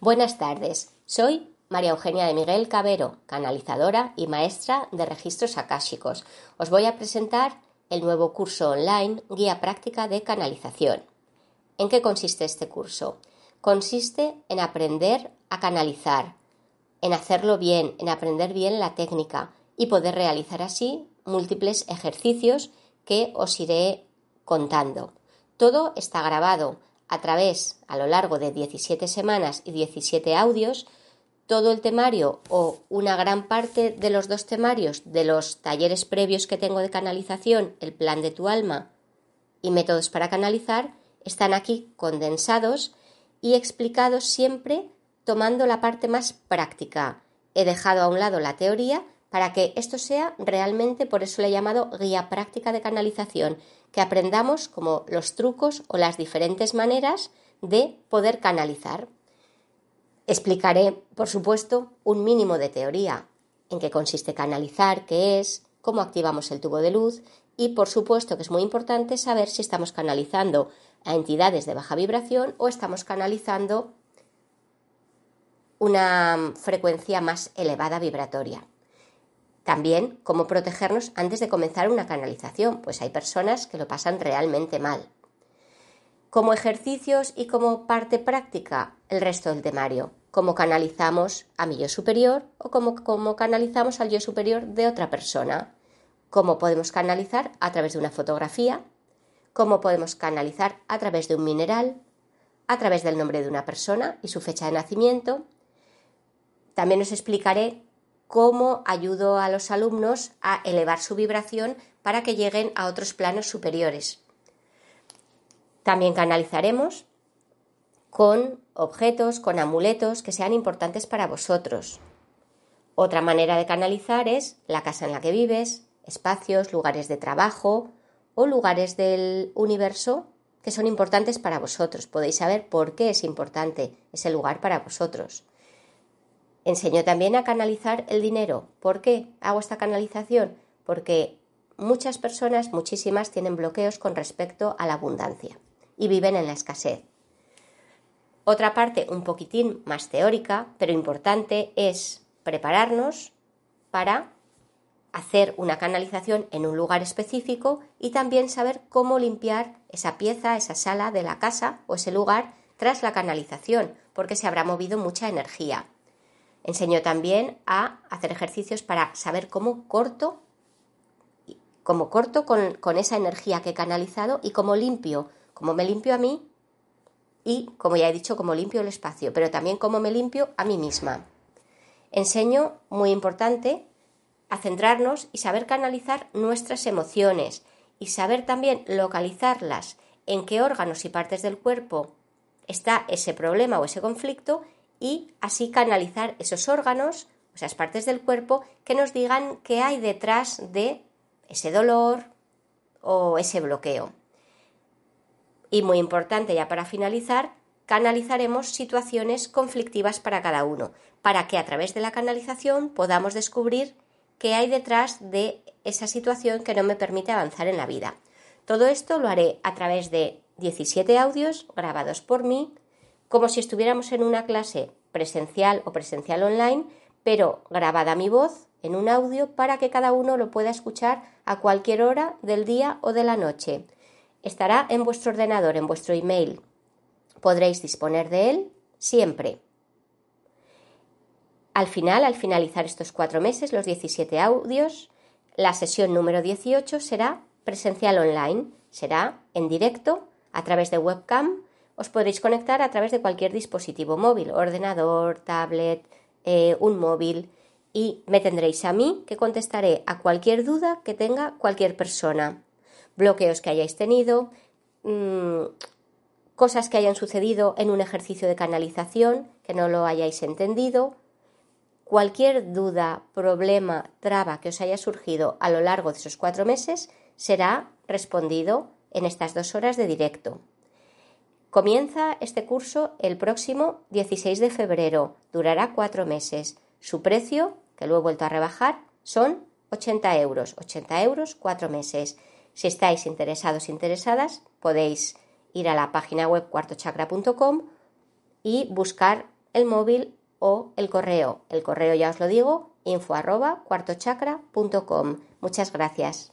Buenas tardes, soy María Eugenia de Miguel Cabero, canalizadora y maestra de registros akáshicos. Os voy a presentar el nuevo curso online Guía Práctica de Canalización. ¿En qué consiste este curso? Consiste en aprender a canalizar, en hacerlo bien, en aprender bien la técnica y poder realizar así múltiples ejercicios que os iré contando. Todo está grabado a través, a lo largo de 17 semanas y 17 audios, todo el temario o una gran parte de los dos temarios de los talleres previos que tengo de canalización, el plan de tu alma y métodos para canalizar, están aquí condensados y explicados siempre tomando la parte más práctica. He dejado a un lado la teoría para que esto sea realmente, por eso le he llamado guía práctica de canalización, que aprendamos como los trucos o las diferentes maneras de poder canalizar. Explicaré, por supuesto, un mínimo de teoría, en qué consiste canalizar, qué es, cómo activamos el tubo de luz y, por supuesto, que es muy importante saber si estamos canalizando a entidades de baja vibración o estamos canalizando una frecuencia más elevada vibratoria. También cómo protegernos antes de comenzar una canalización, pues hay personas que lo pasan realmente mal. Como ejercicios y como parte práctica, el resto del temario, cómo canalizamos a mi yo superior o cómo, canalizamos al yo superior de otra persona, cómo podemos canalizar a través de una fotografía, cómo podemos canalizar a través de un mineral, a través del nombre de una persona y su fecha de nacimiento. También os explicaré cómo ayudo a los alumnos a elevar su vibración para que lleguen a otros planos superiores. También canalizaremos con objetos, con amuletos que sean importantes para vosotros. Otra manera de canalizar es la casa en la que vives, espacios, lugares de trabajo o lugares del universo que son importantes para vosotros. Podéis saber por qué es importante ese lugar para vosotros. Enseño también a canalizar el dinero. ¿Por qué hago esta canalización? Porque muchas personas, muchísimas, tienen bloqueos con respecto a la abundancia y viven en la escasez. Otra parte un poquitín más teórica, pero importante, es prepararnos para hacer una canalización en un lugar específico y también saber cómo limpiar esa pieza, esa sala de la casa o ese lugar tras la canalización, porque se habrá movido mucha energía. Enseño también a hacer ejercicios para saber cómo corto, cómo corto con, con esa energía que he canalizado y cómo limpio, cómo me limpio a mí y, como ya he dicho, cómo limpio el espacio, pero también cómo me limpio a mí misma. Enseño, muy importante, a centrarnos y saber canalizar nuestras emociones y saber también localizarlas, en qué órganos y partes del cuerpo está ese problema o ese conflicto y así canalizar esos órganos, esas partes del cuerpo, que nos digan qué hay detrás de ese dolor o ese bloqueo. Y muy importante ya para finalizar, canalizaremos situaciones conflictivas para cada uno, para que a través de la canalización podamos descubrir qué hay detrás de esa situación que no me permite avanzar en la vida. Todo esto lo haré a través de 17 audios grabados por mí como si estuviéramos en una clase presencial o presencial online, pero grabada mi voz en un audio para que cada uno lo pueda escuchar a cualquier hora del día o de la noche. Estará en vuestro ordenador, en vuestro email. Podréis disponer de él siempre. Al final, al finalizar estos cuatro meses, los 17 audios, la sesión número 18 será presencial online, será en directo a través de webcam os podréis conectar a través de cualquier dispositivo móvil, ordenador, tablet, eh, un móvil y me tendréis a mí que contestaré a cualquier duda que tenga cualquier persona. Bloqueos que hayáis tenido, mm, cosas que hayan sucedido en un ejercicio de canalización, que no lo hayáis entendido, cualquier duda, problema, traba que os haya surgido a lo largo de esos cuatro meses será respondido en estas dos horas de directo. Comienza este curso el próximo 16 de febrero, durará cuatro meses. Su precio, que lo he vuelto a rebajar, son 80 euros. 80 euros, cuatro meses. Si estáis interesados, interesadas, podéis ir a la página web cuartochakra.com y buscar el móvil o el correo. El correo ya os lo digo, info arroba cuartochakra.com. Muchas gracias.